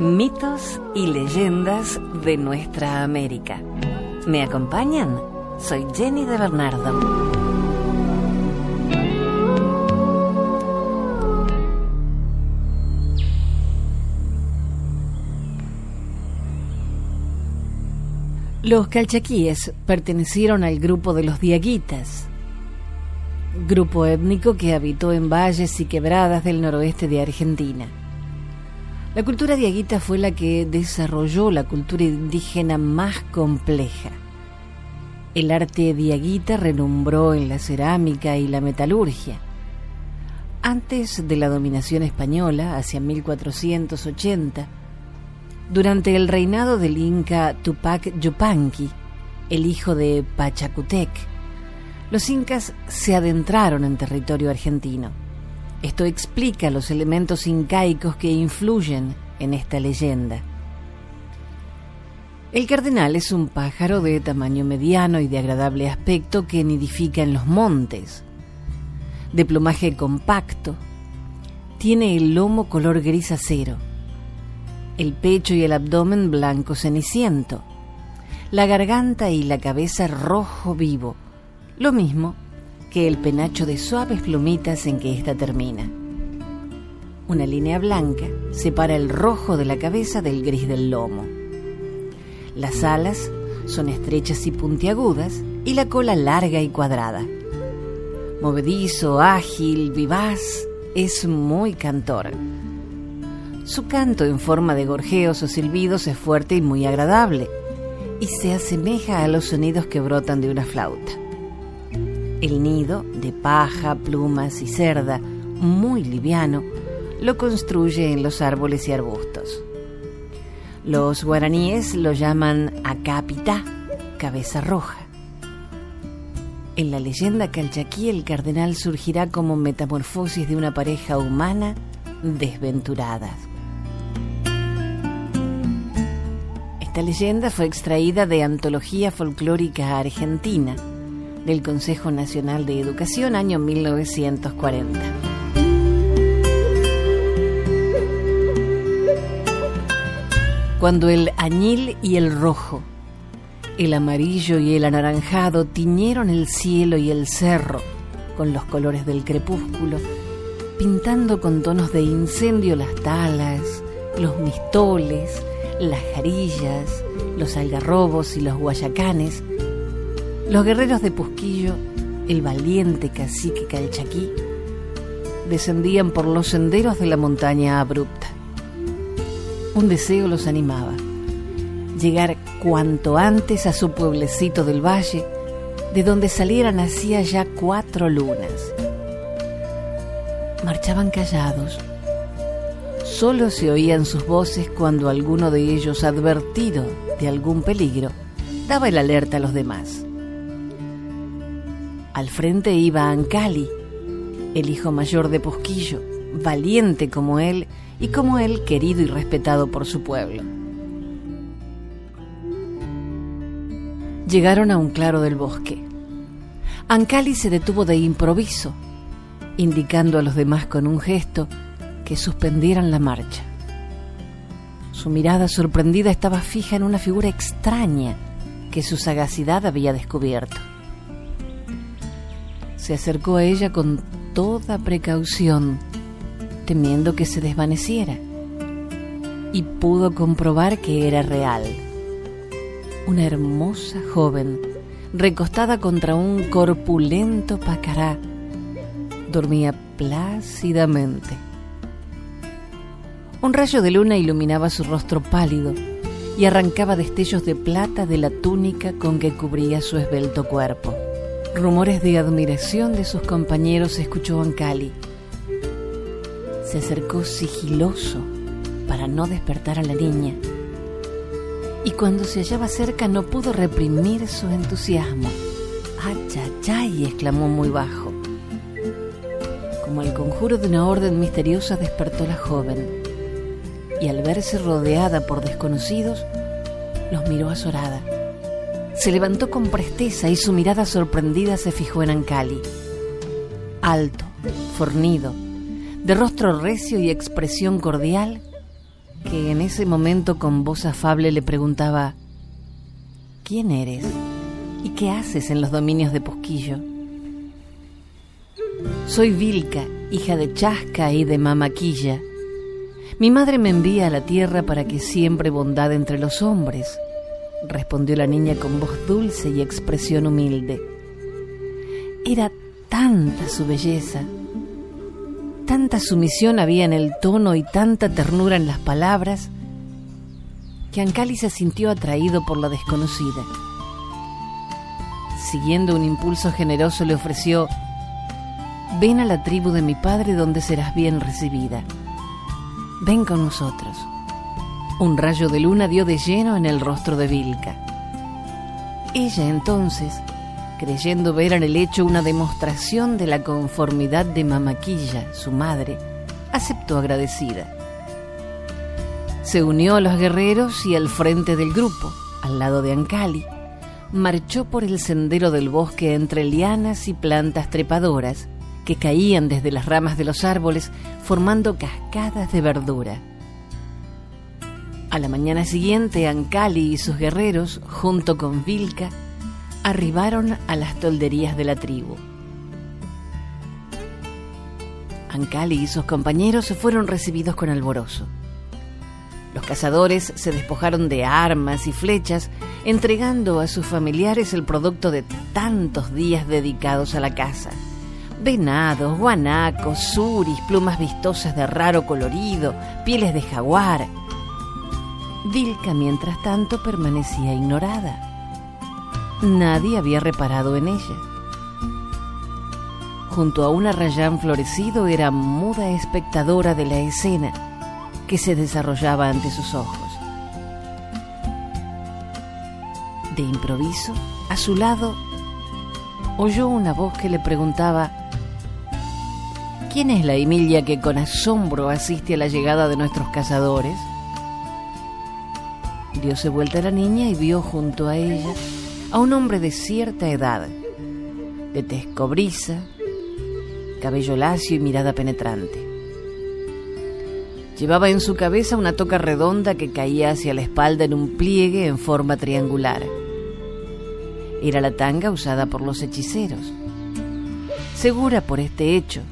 Mitos y leyendas de nuestra América. ¿Me acompañan? Soy Jenny de Bernardo. Los calchaquíes pertenecieron al grupo de los diaguitas, grupo étnico que habitó en valles y quebradas del noroeste de Argentina. La cultura diaguita fue la que desarrolló la cultura indígena más compleja. El arte diaguita renombró en la cerámica y la metalurgia. Antes de la dominación española, hacia 1480, durante el reinado del inca Tupac Yupanqui, el hijo de Pachacutec, los incas se adentraron en territorio argentino. Esto explica los elementos incaicos que influyen en esta leyenda. El cardenal es un pájaro de tamaño mediano y de agradable aspecto que nidifica en los montes. De plumaje compacto, tiene el lomo color gris acero el pecho y el abdomen blanco ceniciento, la garganta y la cabeza rojo vivo, lo mismo que el penacho de suaves plumitas en que ésta termina. Una línea blanca separa el rojo de la cabeza del gris del lomo. Las alas son estrechas y puntiagudas y la cola larga y cuadrada. Movedizo, ágil, vivaz, es muy cantor su canto en forma de gorjeos o silbidos es fuerte y muy agradable, y se asemeja a los sonidos que brotan de una flauta. El nido, de paja, plumas y cerda, muy liviano, lo construye en los árboles y arbustos. Los guaraníes lo llaman acapita, cabeza roja. En la leyenda calchaquí el cardenal surgirá como metamorfosis de una pareja humana desventurada. Esta leyenda fue extraída de Antología Folclórica Argentina del Consejo Nacional de Educación año 1940. Cuando el añil y el rojo, el amarillo y el anaranjado tiñeron el cielo y el cerro con los colores del crepúsculo, pintando con tonos de incendio las talas, los mistoles, las jarillas, los algarrobos y los guayacanes, los guerreros de Pusquillo, el valiente cacique Calchaquí, descendían por los senderos de la montaña abrupta. Un deseo los animaba, llegar cuanto antes a su pueblecito del valle, de donde salieran hacía ya cuatro lunas. Marchaban callados, Solo se oían sus voces cuando alguno de ellos, advertido de algún peligro, daba el alerta a los demás. Al frente iba Ancali, el hijo mayor de Posquillo, valiente como él y como él querido y respetado por su pueblo. Llegaron a un claro del bosque. Ancali se detuvo de improviso, indicando a los demás con un gesto que suspendieran la marcha. Su mirada sorprendida estaba fija en una figura extraña que su sagacidad había descubierto. Se acercó a ella con toda precaución, temiendo que se desvaneciera, y pudo comprobar que era real. Una hermosa joven, recostada contra un corpulento pacará, dormía plácidamente un rayo de luna iluminaba su rostro pálido y arrancaba destellos de plata de la túnica con que cubría su esbelto cuerpo. Rumores de admiración de sus compañeros escuchó Ancali. Se acercó sigiloso para no despertar a la niña. Y cuando se hallaba cerca no pudo reprimir su entusiasmo. ¡Ay, exclamó muy bajo. Como el conjuro de una orden misteriosa despertó la joven y al verse rodeada por desconocidos, los miró azorada. Se levantó con presteza y su mirada sorprendida se fijó en Ancali. Alto, fornido, de rostro recio y expresión cordial, que en ese momento con voz afable le preguntaba, ¿quién eres? ¿Y qué haces en los dominios de Posquillo? Soy Vilca, hija de Chasca y de Mamaquilla. Mi madre me envía a la tierra para que siempre bondad entre los hombres, respondió la niña con voz dulce y expresión humilde. Era tanta su belleza, tanta sumisión había en el tono y tanta ternura en las palabras, que Ancali se sintió atraído por la desconocida. Siguiendo un impulso generoso le ofreció, ven a la tribu de mi padre donde serás bien recibida. Ven con nosotros. Un rayo de luna dio de lleno en el rostro de Vilca. Ella entonces, creyendo ver en el hecho una demostración de la conformidad de Mamaquilla, su madre, aceptó agradecida. Se unió a los guerreros y al frente del grupo, al lado de Ancali, marchó por el sendero del bosque entre lianas y plantas trepadoras que caían desde las ramas de los árboles formando cascadas de verdura. A la mañana siguiente, Ancali y sus guerreros, junto con Vilca, arribaron a las tolderías de la tribu. Ancali y sus compañeros fueron recibidos con alborozo. Los cazadores se despojaron de armas y flechas, entregando a sus familiares el producto de tantos días dedicados a la caza. Venados, guanacos, suris, plumas vistosas de raro colorido, pieles de jaguar. Vilca, mientras tanto, permanecía ignorada. Nadie había reparado en ella. Junto a un arrayán florecido era muda espectadora de la escena que se desarrollaba ante sus ojos. De improviso, a su lado, oyó una voz que le preguntaba ¿Quién es la Emilia que con asombro asiste a la llegada de nuestros cazadores? Diose vuelta la niña y vio junto a ella a un hombre de cierta edad, de tez cobriza, cabello lacio y mirada penetrante. Llevaba en su cabeza una toca redonda que caía hacia la espalda en un pliegue en forma triangular. Era la tanga usada por los hechiceros. Segura por este hecho,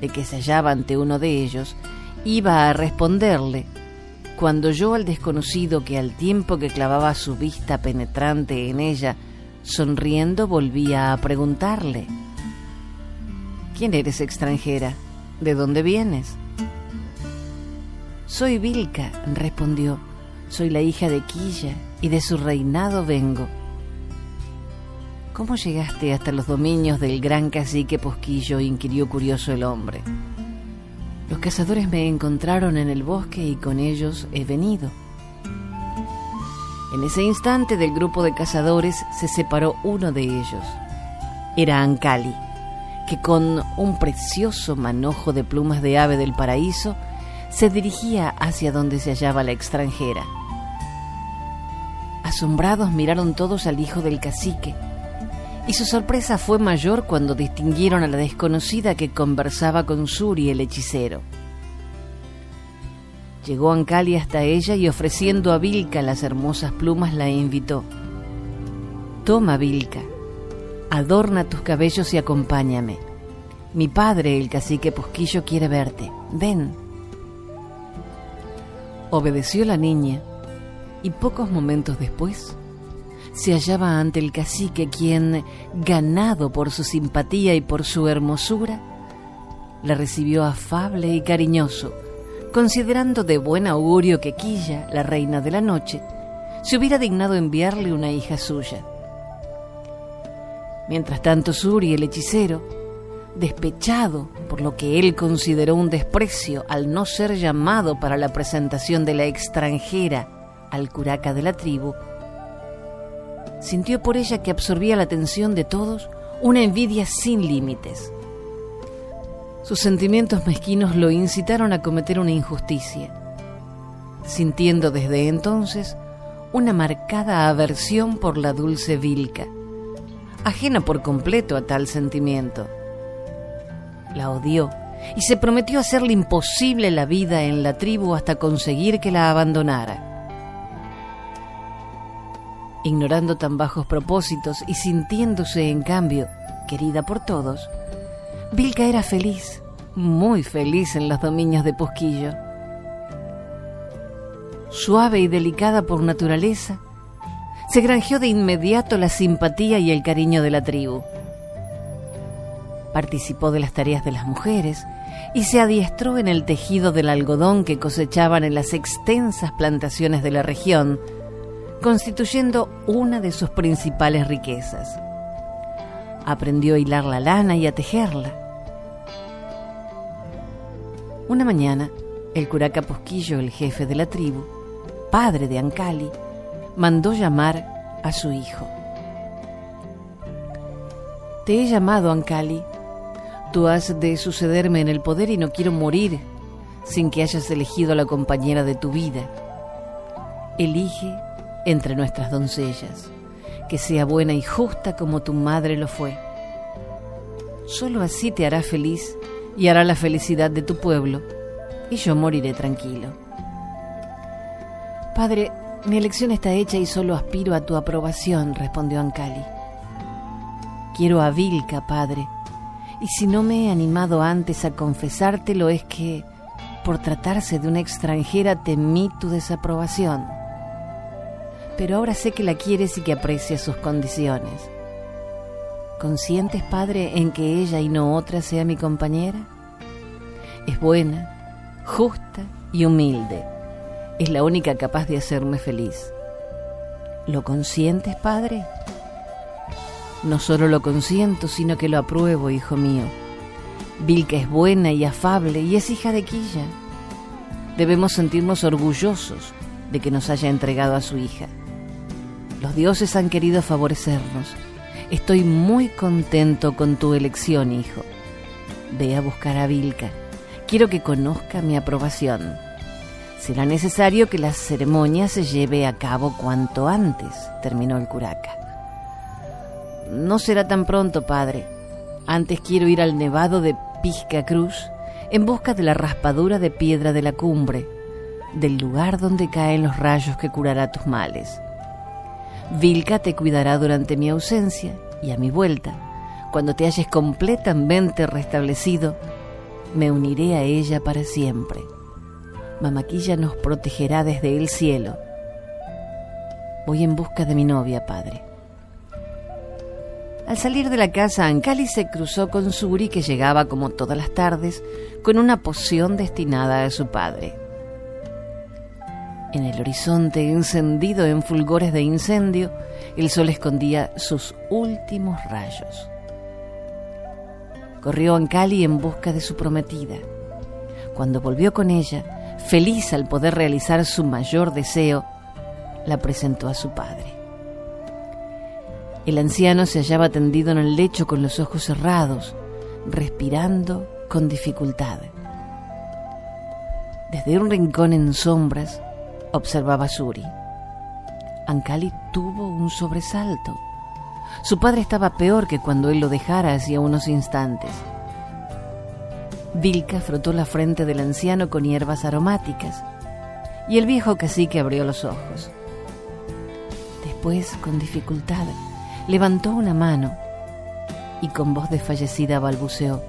de que se hallaba ante uno de ellos, iba a responderle, cuando yo al desconocido que al tiempo que clavaba su vista penetrante en ella, sonriendo volvía a preguntarle, ¿Quién eres extranjera? ¿De dónde vienes? Soy Vilca, respondió, soy la hija de Quilla y de su reinado vengo. ¿Cómo llegaste hasta los dominios del gran cacique Posquillo? inquirió curioso el hombre. Los cazadores me encontraron en el bosque y con ellos he venido. En ese instante del grupo de cazadores se separó uno de ellos. Era Ancali, que con un precioso manojo de plumas de ave del paraíso se dirigía hacia donde se hallaba la extranjera. Asombrados miraron todos al hijo del cacique, y su sorpresa fue mayor cuando distinguieron a la desconocida que conversaba con Suri el hechicero. Llegó Ancali hasta ella y ofreciendo a Vilca las hermosas plumas la invitó. Toma, Vilca, adorna tus cabellos y acompáñame. Mi padre, el cacique Posquillo, quiere verte. Ven. Obedeció la niña y pocos momentos después se hallaba ante el cacique quien, ganado por su simpatía y por su hermosura, la recibió afable y cariñoso, considerando de buen augurio que Quilla, la reina de la noche, se hubiera dignado enviarle una hija suya. Mientras tanto, Suri, el hechicero, despechado por lo que él consideró un desprecio al no ser llamado para la presentación de la extranjera al curaca de la tribu, sintió por ella que absorbía la atención de todos una envidia sin límites. Sus sentimientos mezquinos lo incitaron a cometer una injusticia, sintiendo desde entonces una marcada aversión por la dulce Vilca, ajena por completo a tal sentimiento. La odió y se prometió hacerle imposible la vida en la tribu hasta conseguir que la abandonara. Ignorando tan bajos propósitos y sintiéndose, en cambio, querida por todos, Vilca era feliz, muy feliz en los dominios de Posquillo. Suave y delicada por naturaleza, se granjeó de inmediato la simpatía y el cariño de la tribu. Participó de las tareas de las mujeres y se adiestró en el tejido del algodón que cosechaban en las extensas plantaciones de la región, constituyendo una de sus principales riquezas. Aprendió a hilar la lana y a tejerla. Una mañana, el curaca Posquillo, el jefe de la tribu, padre de Ancali, mandó llamar a su hijo. Te he llamado, Ancali. Tú has de sucederme en el poder y no quiero morir sin que hayas elegido a la compañera de tu vida. Elige entre nuestras doncellas, que sea buena y justa como tu madre lo fue. Solo así te hará feliz y hará la felicidad de tu pueblo, y yo moriré tranquilo. Padre, mi elección está hecha y solo aspiro a tu aprobación, respondió Ancali. Quiero a Vilca, padre, y si no me he animado antes a confesártelo es que, por tratarse de una extranjera, temí tu desaprobación. Pero ahora sé que la quieres y que aprecias sus condiciones. ¿Consientes, padre, en que ella y no otra sea mi compañera? Es buena, justa y humilde es la única capaz de hacerme feliz. ¿Lo consientes, padre? No solo lo consiento, sino que lo apruebo, hijo mío. Vilca es buena y afable y es hija de Quilla. Debemos sentirnos orgullosos de que nos haya entregado a su hija. Los dioses han querido favorecernos. Estoy muy contento con tu elección, hijo. Ve a buscar a Vilca. Quiero que conozca mi aprobación será necesario que la ceremonia se lleve a cabo cuanto antes, terminó el curaca. No será tan pronto, padre. Antes quiero ir al nevado de Pizca Cruz en busca de la raspadura de piedra de la cumbre, del lugar donde caen los rayos que curará tus males. Vilca te cuidará durante mi ausencia y a mi vuelta, cuando te hayas completamente restablecido, me uniré a ella para siempre. Mamaquilla nos protegerá desde el cielo. Voy en busca de mi novia, padre. Al salir de la casa, Ancali se cruzó con Suri, que llegaba como todas las tardes, con una poción destinada a su padre. En el horizonte, encendido en fulgores de incendio, el sol escondía sus últimos rayos. Corrió Ancali en busca de su prometida. Cuando volvió con ella, feliz al poder realizar su mayor deseo, la presentó a su padre. El anciano se hallaba tendido en el lecho con los ojos cerrados, respirando con dificultad. Desde un rincón en sombras observaba Suri. Ancali tuvo un sobresalto. Su padre estaba peor que cuando él lo dejara hacía unos instantes. Vilca frotó la frente del anciano con hierbas aromáticas y el viejo cacique abrió los ojos. Después, con dificultad, levantó una mano y con voz desfallecida balbuceó,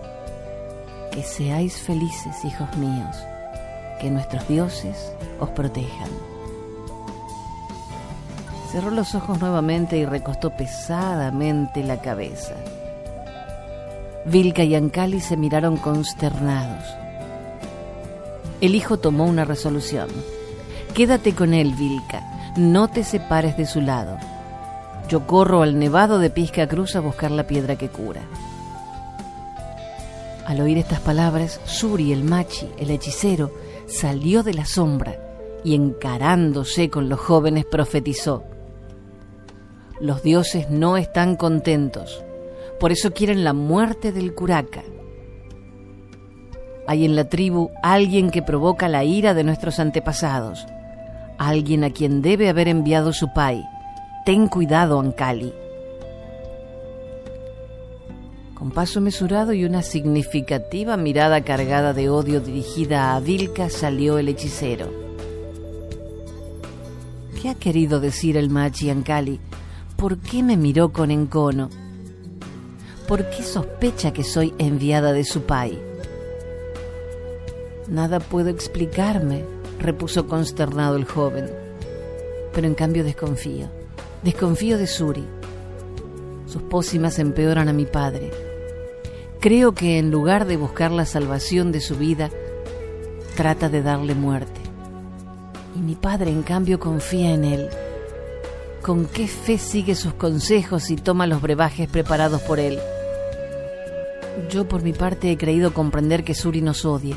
Que seáis felices, hijos míos, que nuestros dioses os protejan. Cerró los ojos nuevamente y recostó pesadamente la cabeza. Vilca y Ancali se miraron consternados. El hijo tomó una resolución. Quédate con él, Vilca. No te separes de su lado. Yo corro al nevado de Pisca Cruz a buscar la piedra que cura. Al oír estas palabras, Suri, el machi, el hechicero, salió de la sombra y encarándose con los jóvenes profetizó. Los dioses no están contentos por eso quieren la muerte del curaca. Hay en la tribu alguien que provoca la ira de nuestros antepasados, alguien a quien debe haber enviado su pai. Ten cuidado, Ancali. Con paso mesurado y una significativa mirada cargada de odio dirigida a Vilca salió el hechicero. ¿Qué ha querido decir el machi Ancali? ¿Por qué me miró con encono? ¿Por qué sospecha que soy enviada de su pai? Nada puedo explicarme, repuso consternado el joven. Pero en cambio desconfío. Desconfío de Suri. Sus pócimas empeoran a mi padre. Creo que en lugar de buscar la salvación de su vida, trata de darle muerte. Y mi padre en cambio confía en él. ¿Con qué fe sigue sus consejos y toma los brebajes preparados por él? Yo por mi parte he creído comprender que Suri nos odia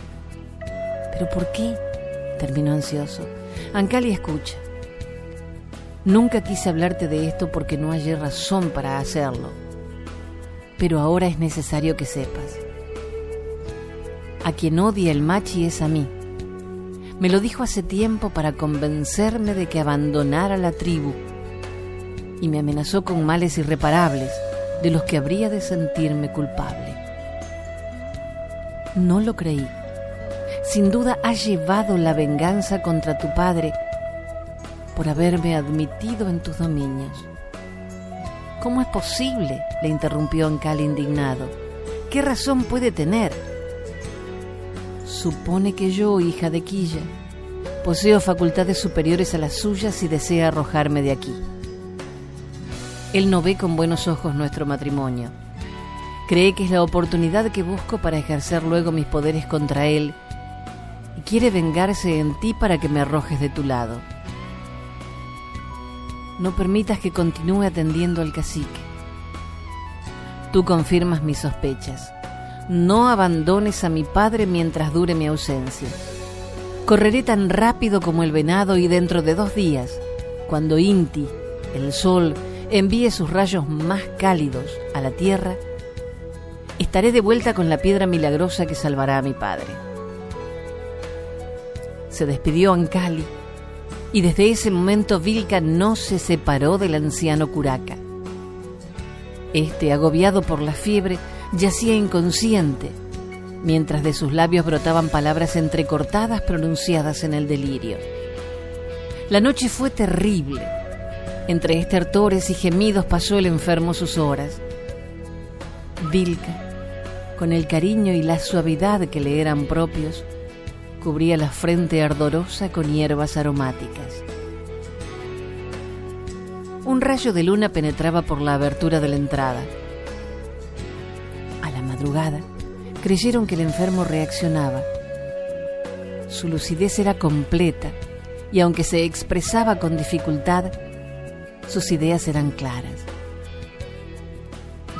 ¿Pero por qué? terminó ansioso. Ancali escucha. Nunca quise hablarte de esto porque no hay razón para hacerlo. Pero ahora es necesario que sepas. A quien odia el machi es a mí. Me lo dijo hace tiempo para convencerme de que abandonara la tribu y me amenazó con males irreparables de los que habría de sentirme culpable. No lo creí sin duda has llevado la venganza contra tu padre por haberme admitido en tus dominios. ¿Cómo es posible? le interrumpió Ancal indignado. ¿Qué razón puede tener? Supone que yo, hija de Quilla, poseo facultades superiores a las suyas y desea arrojarme de aquí. Él no ve con buenos ojos nuestro matrimonio. Cree que es la oportunidad que busco para ejercer luego mis poderes contra él quiere vengarse en ti para que me arrojes de tu lado. No permitas que continúe atendiendo al cacique. Tú confirmas mis sospechas. No abandones a mi padre mientras dure mi ausencia. Correré tan rápido como el venado y dentro de dos días, cuando Inti, el sol, envíe sus rayos más cálidos a la tierra, estaré de vuelta con la piedra milagrosa que salvará a mi padre se despidió Ancali y desde ese momento Vilca no se separó del anciano Curaca. Este, agobiado por la fiebre, yacía inconsciente, mientras de sus labios brotaban palabras entrecortadas pronunciadas en el delirio. La noche fue terrible. Entre estertores y gemidos pasó el enfermo sus horas. Vilca, con el cariño y la suavidad que le eran propios, cubría la frente ardorosa con hierbas aromáticas. Un rayo de luna penetraba por la abertura de la entrada. A la madrugada, creyeron que el enfermo reaccionaba. Su lucidez era completa y aunque se expresaba con dificultad, sus ideas eran claras.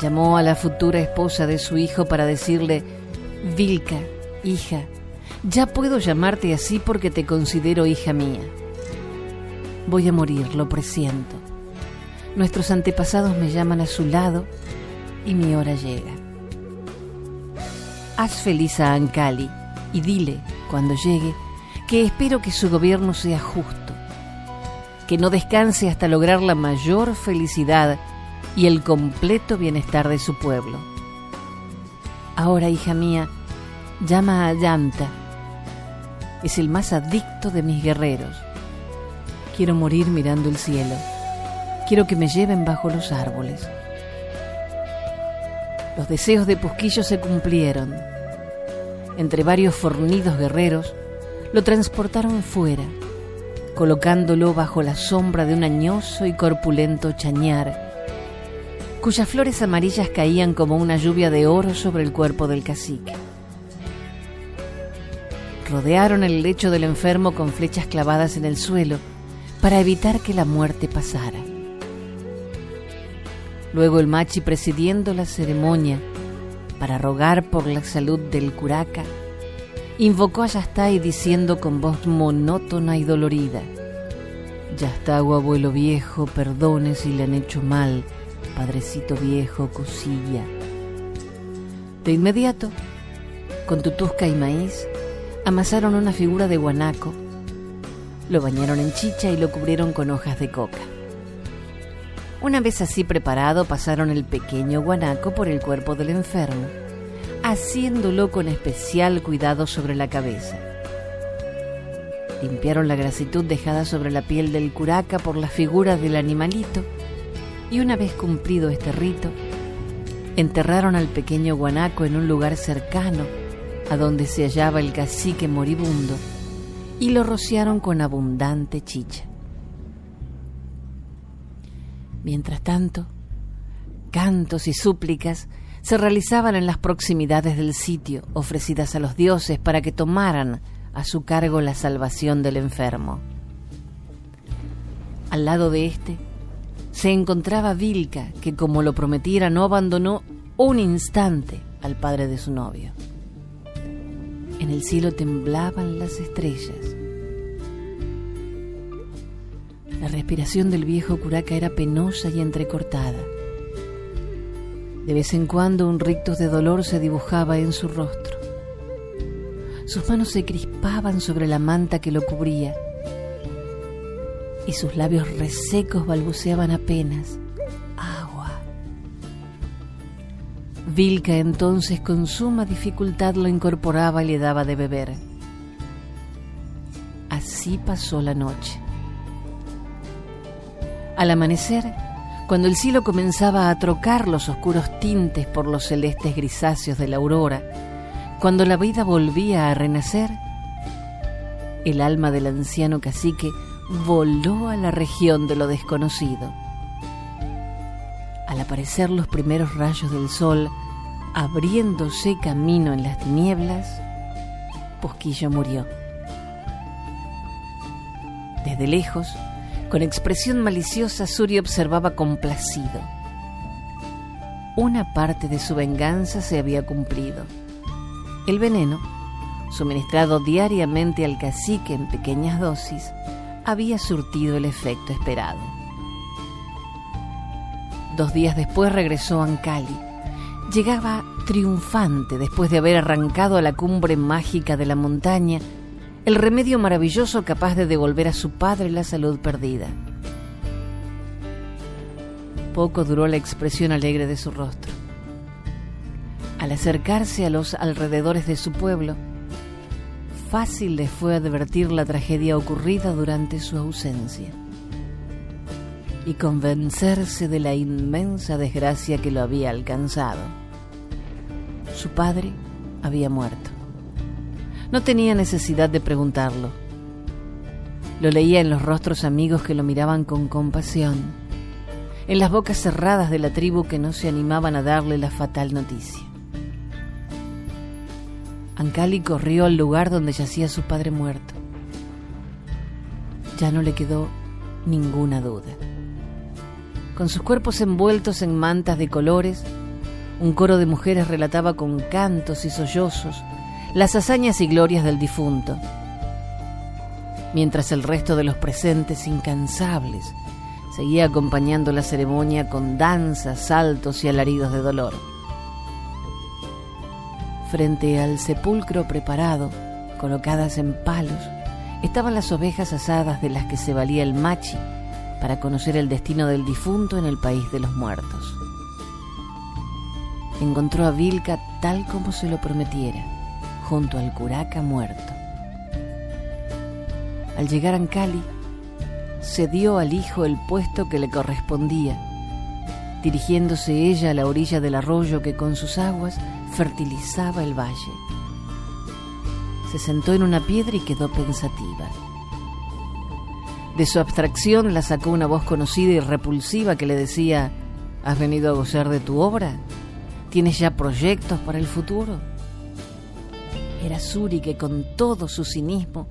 Llamó a la futura esposa de su hijo para decirle, Vilca, hija, ya puedo llamarte así porque te considero hija mía. Voy a morir, lo presiento. Nuestros antepasados me llaman a su lado y mi hora llega. Haz feliz a Ancali y dile, cuando llegue, que espero que su gobierno sea justo, que no descanse hasta lograr la mayor felicidad y el completo bienestar de su pueblo. Ahora, hija mía, llama a Yanta es el más adicto de mis guerreros. Quiero morir mirando el cielo. Quiero que me lleven bajo los árboles. Los deseos de Pusquillo se cumplieron. Entre varios fornidos guerreros, lo transportaron fuera, colocándolo bajo la sombra de un añoso y corpulento chañar, cuyas flores amarillas caían como una lluvia de oro sobre el cuerpo del cacique rodearon el lecho del enfermo con flechas clavadas en el suelo para evitar que la muerte pasara. Luego el machi presidiendo la ceremonia para rogar por la salud del curaca, invocó a Yastay diciendo con voz monótona y dolorida, Yastago abuelo viejo, perdone si le han hecho mal, padrecito viejo, cosilla. De inmediato, con tutusca y maíz, amasaron una figura de guanaco, lo bañaron en chicha y lo cubrieron con hojas de coca. Una vez así preparado, pasaron el pequeño guanaco por el cuerpo del enfermo, haciéndolo con especial cuidado sobre la cabeza. Limpiaron la grasitud dejada sobre la piel del curaca por la figura del animalito y una vez cumplido este rito, enterraron al pequeño guanaco en un lugar cercano a donde se hallaba el cacique moribundo y lo rociaron con abundante chicha. Mientras tanto, cantos y súplicas se realizaban en las proximidades del sitio, ofrecidas a los dioses para que tomaran a su cargo la salvación del enfermo. Al lado de éste se encontraba Vilca, que como lo prometiera no abandonó un instante al padre de su novio. En el cielo temblaban las estrellas. La respiración del viejo curaca era penosa y entrecortada. De vez en cuando un rictus de dolor se dibujaba en su rostro. Sus manos se crispaban sobre la manta que lo cubría y sus labios resecos balbuceaban apenas Vilca entonces con suma dificultad lo incorporaba y le daba de beber. Así pasó la noche. Al amanecer, cuando el cielo comenzaba a trocar los oscuros tintes por los celestes grisáceos de la aurora, cuando la vida volvía a renacer, el alma del anciano cacique voló a la región de lo desconocido. Al aparecer los primeros rayos del sol, abriéndose camino en las tinieblas, Posquillo murió. Desde lejos, con expresión maliciosa, Suri observaba complacido. Una parte de su venganza se había cumplido. El veneno, suministrado diariamente al cacique en pequeñas dosis, había surtido el efecto esperado. Dos días después regresó a Ancali. Llegaba triunfante después de haber arrancado a la cumbre mágica de la montaña el remedio maravilloso capaz de devolver a su padre la salud perdida. Poco duró la expresión alegre de su rostro. Al acercarse a los alrededores de su pueblo, fácil le fue advertir la tragedia ocurrida durante su ausencia y convencerse de la inmensa desgracia que lo había alcanzado. Su padre había muerto. No tenía necesidad de preguntarlo. Lo leía en los rostros amigos que lo miraban con compasión, en las bocas cerradas de la tribu que no se animaban a darle la fatal noticia. Ancali corrió al lugar donde yacía su padre muerto. Ya no le quedó ninguna duda. Con sus cuerpos envueltos en mantas de colores, un coro de mujeres relataba con cantos y sollozos las hazañas y glorias del difunto, mientras el resto de los presentes incansables seguía acompañando la ceremonia con danzas, saltos y alaridos de dolor. Frente al sepulcro preparado, colocadas en palos, estaban las ovejas asadas de las que se valía el machi para conocer el destino del difunto en el país de los muertos. Encontró a Vilca tal como se lo prometiera, junto al curaca muerto. Al llegar a Ancali, se dio al hijo el puesto que le correspondía, dirigiéndose ella a la orilla del arroyo que con sus aguas fertilizaba el valle. Se sentó en una piedra y quedó pensativa. De su abstracción la sacó una voz conocida y repulsiva que le decía, ¿has venido a gozar de tu obra? ¿Tienes ya proyectos para el futuro? Era Suri que con todo su cinismo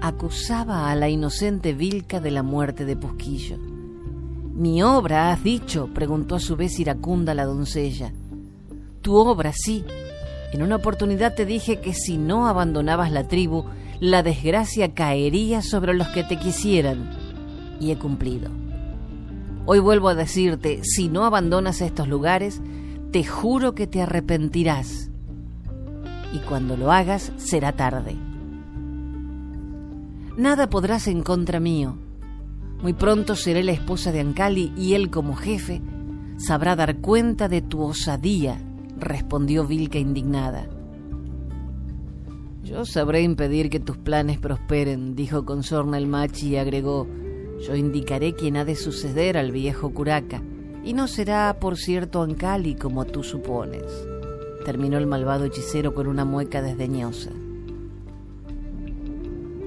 acusaba a la inocente Vilca de la muerte de Posquillo. ¿Mi obra, has dicho? preguntó a su vez iracunda la doncella tu obra, sí. En una oportunidad te dije que si no abandonabas la tribu, la desgracia caería sobre los que te quisieran. Y he cumplido. Hoy vuelvo a decirte, si no abandonas estos lugares, te juro que te arrepentirás. Y cuando lo hagas, será tarde. Nada podrás en contra mío. Muy pronto seré la esposa de Ancali y él como jefe sabrá dar cuenta de tu osadía, respondió Vilca indignada. Yo sabré impedir que tus planes prosperen, dijo con sorna el machi y agregó, yo indicaré quién ha de suceder al viejo curaca, y no será, por cierto, Ancali como tú supones. Terminó el malvado hechicero con una mueca desdeñosa.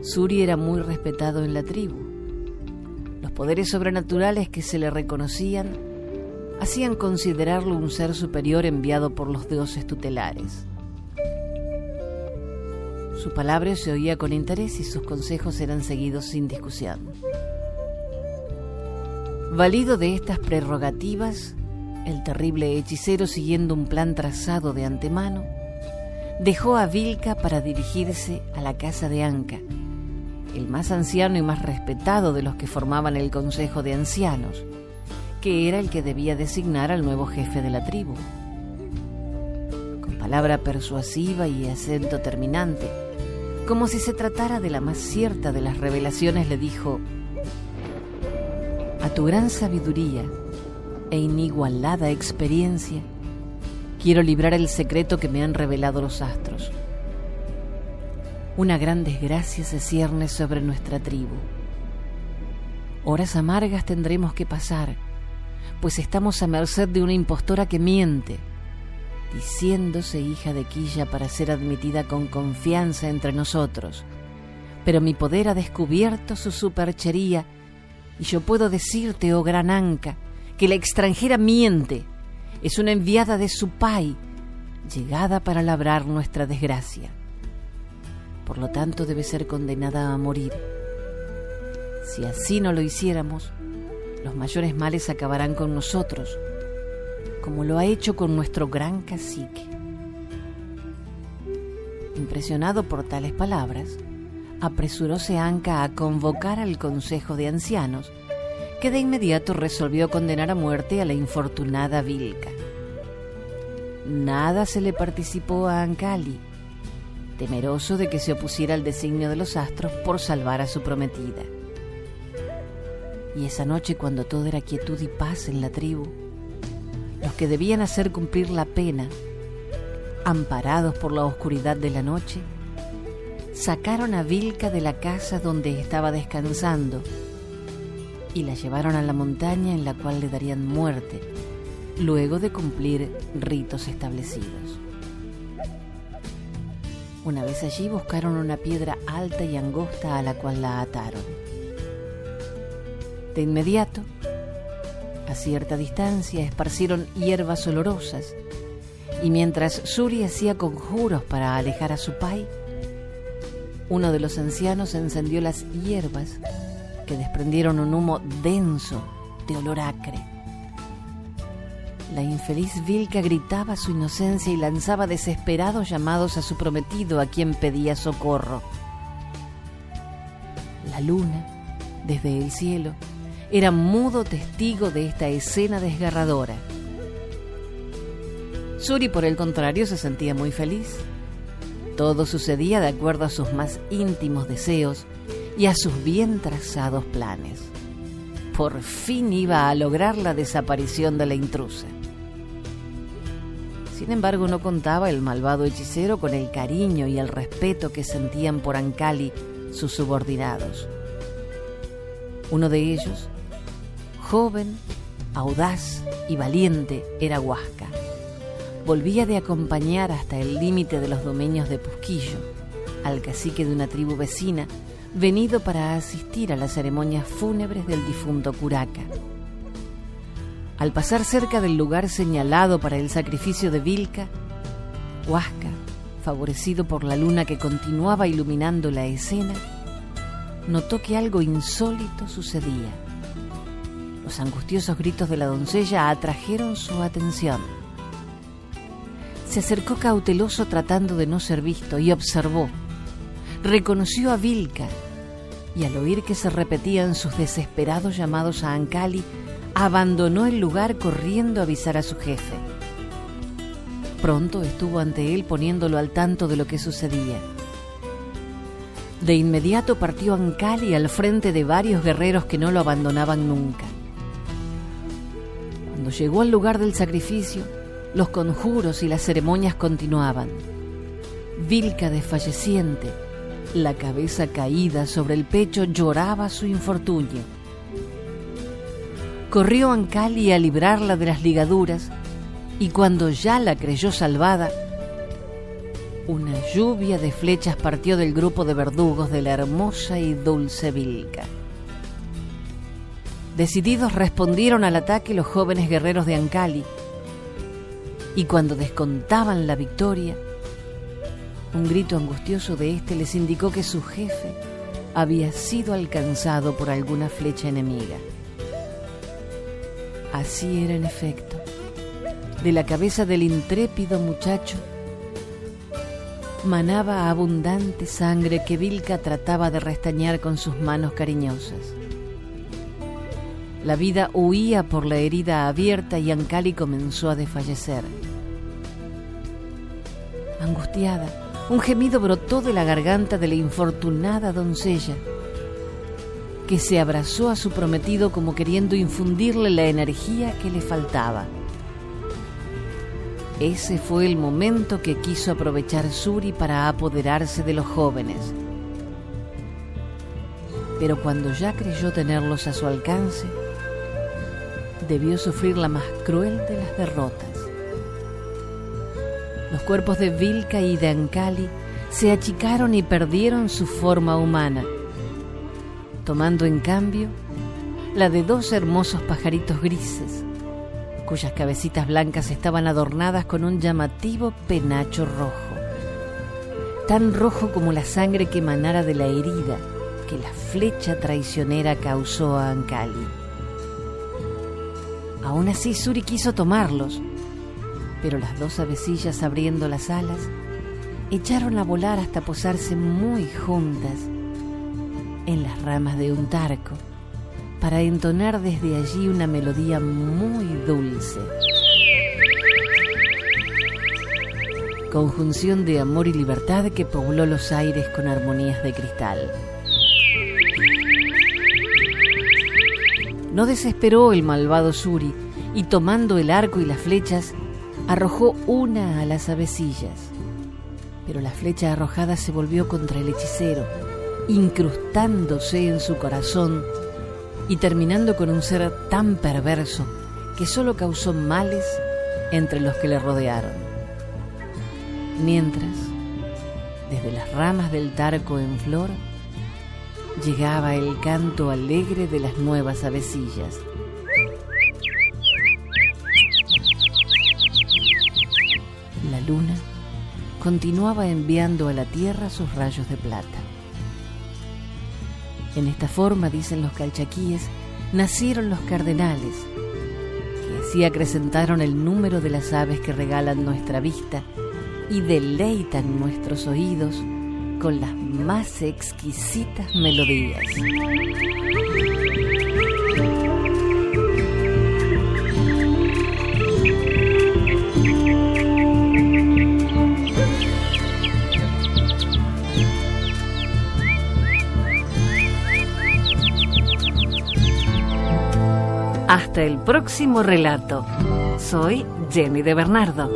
Suri era muy respetado en la tribu. Los poderes sobrenaturales que se le reconocían hacían considerarlo un ser superior enviado por los dioses tutelares. Su palabra se oía con interés y sus consejos eran seguidos sin discusión. Valido de estas prerrogativas, el terrible hechicero, siguiendo un plan trazado de antemano, dejó a Vilca para dirigirse a la casa de Anca, el más anciano y más respetado de los que formaban el Consejo de Ancianos, que era el que debía designar al nuevo jefe de la tribu. Con palabra persuasiva y acento terminante, como si se tratara de la más cierta de las revelaciones, le dijo, A tu gran sabiduría e inigualada experiencia, quiero librar el secreto que me han revelado los astros. Una gran desgracia se cierne sobre nuestra tribu. Horas amargas tendremos que pasar, pues estamos a merced de una impostora que miente diciéndose hija de Quilla para ser admitida con confianza entre nosotros. Pero mi poder ha descubierto su superchería, y yo puedo decirte, oh gran anca, que la extranjera miente, es una enviada de su pai, llegada para labrar nuestra desgracia. Por lo tanto debe ser condenada a morir. Si así no lo hiciéramos, los mayores males acabarán con nosotros, como lo ha hecho con nuestro gran cacique. Impresionado por tales palabras, apresuróse Anca a convocar al Consejo de Ancianos, que de inmediato resolvió condenar a muerte a la infortunada Vilca. Nada se le participó a Ancali, temeroso de que se opusiera al designio de los astros por salvar a su prometida. Y esa noche, cuando todo era quietud y paz en la tribu, los que debían hacer cumplir la pena, amparados por la oscuridad de la noche, sacaron a Vilca de la casa donde estaba descansando y la llevaron a la montaña en la cual le darían muerte, luego de cumplir ritos establecidos. Una vez allí buscaron una piedra alta y angosta a la cual la ataron. De inmediato, a cierta distancia esparcieron hierbas olorosas, y mientras Suri hacía conjuros para alejar a su pai, uno de los ancianos encendió las hierbas que desprendieron un humo denso de olor acre. La infeliz Vilca gritaba su inocencia y lanzaba desesperados llamados a su prometido a quien pedía socorro. La luna, desde el cielo, era mudo testigo de esta escena desgarradora. Suri, por el contrario, se sentía muy feliz. Todo sucedía de acuerdo a sus más íntimos deseos y a sus bien trazados planes. Por fin iba a lograr la desaparición de la intrusa. Sin embargo, no contaba el malvado hechicero con el cariño y el respeto que sentían por Ancali sus subordinados. Uno de ellos Joven, audaz y valiente era Huasca. Volvía de acompañar hasta el límite de los dominios de Pusquillo al cacique de una tribu vecina venido para asistir a las ceremonias fúnebres del difunto Curaca. Al pasar cerca del lugar señalado para el sacrificio de Vilca, Huasca, favorecido por la luna que continuaba iluminando la escena, notó que algo insólito sucedía. Los angustiosos gritos de la doncella atrajeron su atención. Se acercó cauteloso tratando de no ser visto y observó. Reconoció a Vilca y al oír que se repetían sus desesperados llamados a Ancali, abandonó el lugar corriendo a avisar a su jefe. Pronto estuvo ante él poniéndolo al tanto de lo que sucedía. De inmediato partió Ancali al frente de varios guerreros que no lo abandonaban nunca. Cuando llegó al lugar del sacrificio, los conjuros y las ceremonias continuaban. Vilca desfalleciente, la cabeza caída sobre el pecho, lloraba su infortunio. Corrió Ancali a librarla de las ligaduras y cuando ya la creyó salvada, una lluvia de flechas partió del grupo de verdugos de la hermosa y dulce Vilca. Decididos respondieron al ataque los jóvenes guerreros de Ancali, y cuando descontaban la victoria, un grito angustioso de éste les indicó que su jefe había sido alcanzado por alguna flecha enemiga. Así era en efecto. De la cabeza del intrépido muchacho manaba abundante sangre que Vilca trataba de restañar con sus manos cariñosas. La vida huía por la herida abierta y Ancali comenzó a desfallecer. Angustiada, un gemido brotó de la garganta de la infortunada doncella, que se abrazó a su prometido como queriendo infundirle la energía que le faltaba. Ese fue el momento que quiso aprovechar Suri para apoderarse de los jóvenes. Pero cuando ya creyó tenerlos a su alcance, debió sufrir la más cruel de las derrotas. Los cuerpos de Vilca y de Ancali se achicaron y perdieron su forma humana, tomando en cambio la de dos hermosos pajaritos grises cuyas cabecitas blancas estaban adornadas con un llamativo penacho rojo, tan rojo como la sangre que emanara de la herida que la flecha traicionera causó a Ancali. Aún así Suri quiso tomarlos, pero las dos avecillas abriendo las alas echaron a volar hasta posarse muy juntas en las ramas de un tarco para entonar desde allí una melodía muy dulce. Conjunción de amor y libertad que pobló los aires con armonías de cristal. No desesperó el malvado Suri y tomando el arco y las flechas, arrojó una a las avecillas. Pero la flecha arrojada se volvió contra el hechicero, incrustándose en su corazón y terminando con un ser tan perverso que solo causó males entre los que le rodearon. Mientras, desde las ramas del tarco en flor, llegaba el canto alegre de las nuevas avecillas. La luna continuaba enviando a la tierra sus rayos de plata. En esta forma, dicen los calchaquíes, nacieron los cardenales, que así acrecentaron el número de las aves que regalan nuestra vista y deleitan nuestros oídos con las más exquisitas melodías. Hasta el próximo relato. Soy Jenny de Bernardo.